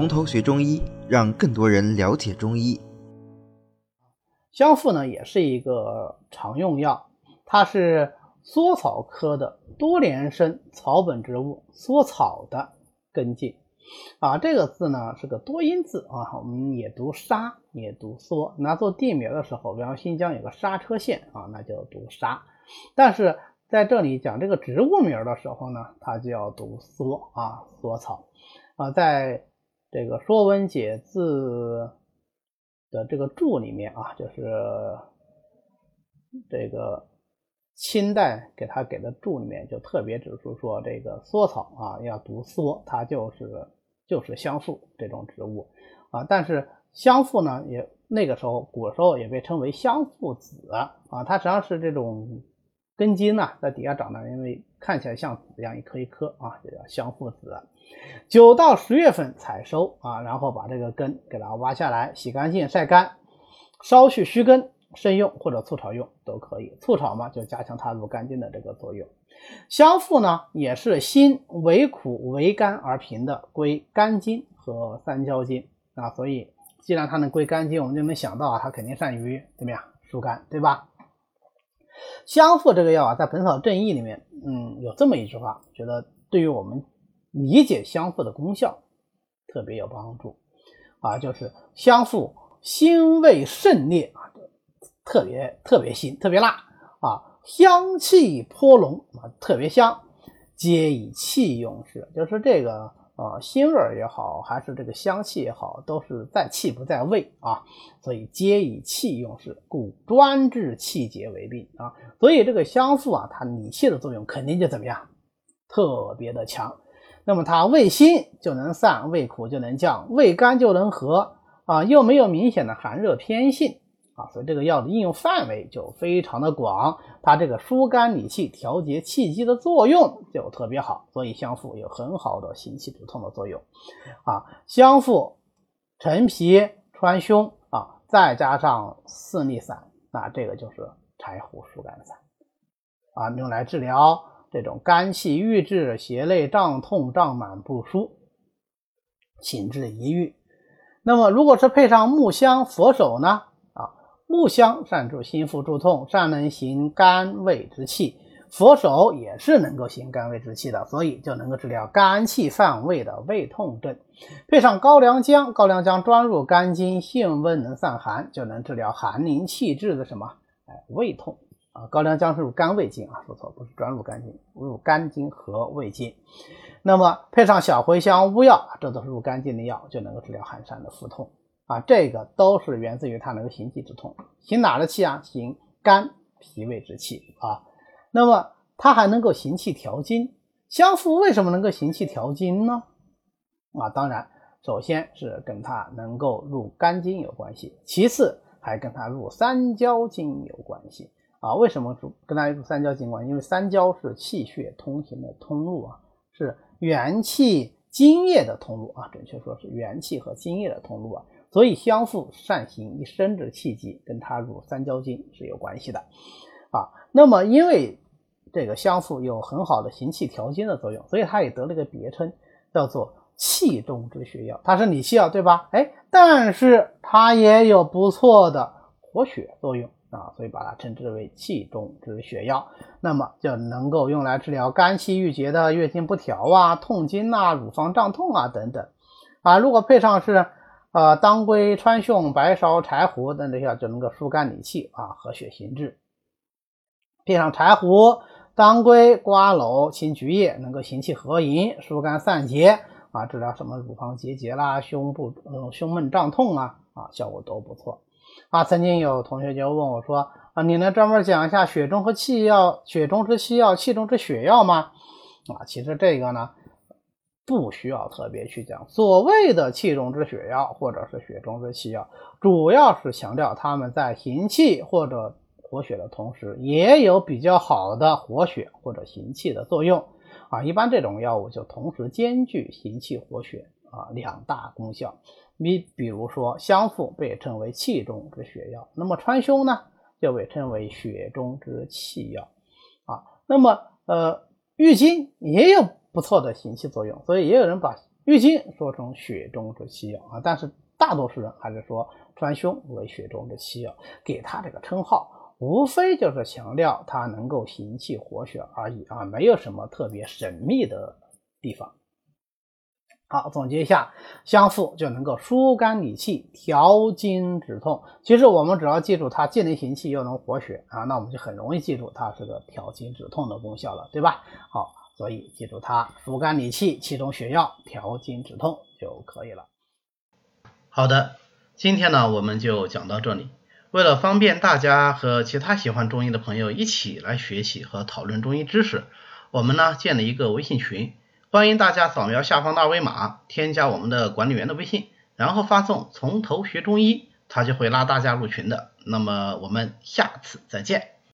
从头学中医，让更多人了解中医。香附呢，也是一个常用药，它是缩草科的多年生草本植物缩草的根茎。啊，这个字呢是个多音字啊，我们也读沙，也读缩。拿做地名的时候，比方新疆有个刹车县啊，那就读沙。但是在这里讲这个植物名的时候呢，它就要读缩啊，缩草啊，在这个《说文解字》的这个注里面啊，就是这个清代给他给的注里面就特别指出说，这个缩草啊要读缩，它就是就是香附这种植物啊。但是香附呢，也那个时候古时候也被称为香附子啊，它实际上是这种。根茎呢，在底下长的，因为看起来像籽一样，一颗一颗啊，就叫香附子。九到十月份采收啊，然后把这个根给它挖下来，洗干净，晒干，稍去须根，慎用或者醋炒用都可以。醋炒嘛，就加强它入肝经的这个作用。香附呢，也是辛为苦为甘而平的，归肝经和三焦经啊。所以，既然它能归肝经，我们就能想到啊，它肯定善于怎么样疏肝，对吧？香附这个药啊，在《本草正义》里面，嗯，有这么一句话，觉得对于我们理解香附的功效特别有帮助啊，就是香附辛味甚烈啊，特别特别辛，特别辣啊，香气颇浓啊，特别香，皆以气用事，就是这个。啊，腥味也好，还是这个香气也好，都是在气不在味啊，所以皆以气用事，故专治气结为病啊。所以这个香附啊，它理气的作用肯定就怎么样，特别的强。那么它味辛就能散，味苦就能降，味甘就能和啊，又没有明显的寒热偏性。啊，所以这个药的应用范围就非常的广，它这个疏肝理气、调节气机的作用就特别好，所以香附有很好的行气止痛的作用。啊，香附陈皮川芎啊，再加上四逆散，那这个就是柴胡疏肝散啊，用来治疗这种肝气郁滞、胁肋胀痛、胀满不舒、寝治疑郁。那么如果是配上木香、佛手呢？木香善助心腹助痛，善能行肝胃之气；佛手也是能够行肝胃之气的，所以就能够治疗肝气犯胃的胃痛症。配上高良姜，高良姜专入肝经，性温能散寒，就能治疗寒凝气滞的什么？哎，胃痛啊！高良姜是入肝胃经啊，说错，不是专入肝经，入肝经和胃经。那么配上小茴香、乌药，这都是入肝经的药，就能够治疗寒疝的腹痛。啊，这个都是源自于它能够行气止痛，行哪的气啊？行肝脾胃之气啊。那么它还能够行气调经。香附为什么能够行气调经呢？啊，当然，首先是跟它能够入肝经有关系，其次还跟它入三焦经有关系啊。为什么入跟它入三焦经关系？因为三焦是气血通行的通路啊，是元气津液的通路啊，准确说是元气和津液的通路啊。所以香附善行一身之气机，跟它入三焦经是有关系的啊。那么因为这个香附有很好的行气调经的作用，所以它也得了个别称，叫做气中之血药。它是理气药，对吧？哎，但是它也有不错的活血作用啊，所以把它称之为气中之血药。那么就能够用来治疗肝气郁结的月经不调啊、痛经啊、乳房胀痛啊等等啊。如果配上是。啊，当归、川芎、白芍、柴胡等这些就能够疏肝理气啊，和血行滞。配上柴胡、当归、瓜蒌、青菊叶，能够行气和营、疏肝散结啊，治疗什么乳房结节啦、胸部嗯胸闷胀痛啊啊，效果都不错啊。曾经有同学就问我说啊，你能专门讲一下血中和气药、血中之气药、气中之血药吗？啊，其实这个呢。不需要特别去讲所谓的气中之血药或者是血中之气药，主要是强调他们在行气或者活血的同时，也有比较好的活血或者行气的作用啊。一般这种药物就同时兼具行气活血啊两大功效。你比如说香附被称为气中之血药，那么川芎呢就被称为血中之气药啊。那么呃，郁金也有。不错的行气作用，所以也有人把郁金说成血中之七药啊，但是大多数人还是说川芎为血中之七药，给他这个称号，无非就是强调它能够行气活血而已啊，没有什么特别神秘的地方。好，总结一下，香附就能够疏肝理气、调经止痛。其实我们只要记住它既能行气又能活血啊，那我们就很容易记住它是个调经止痛的功效了，对吧？好，所以记住它疏肝理气、气中血药、调经止痛就可以了。好的，今天呢我们就讲到这里。为了方便大家和其他喜欢中医的朋友一起来学习和讨论中医知识，我们呢建了一个微信群。欢迎大家扫描下方的二维码，添加我们的管理员的微信，然后发送“从头学中医”，他就会拉大家入群的。那么我们下次再见。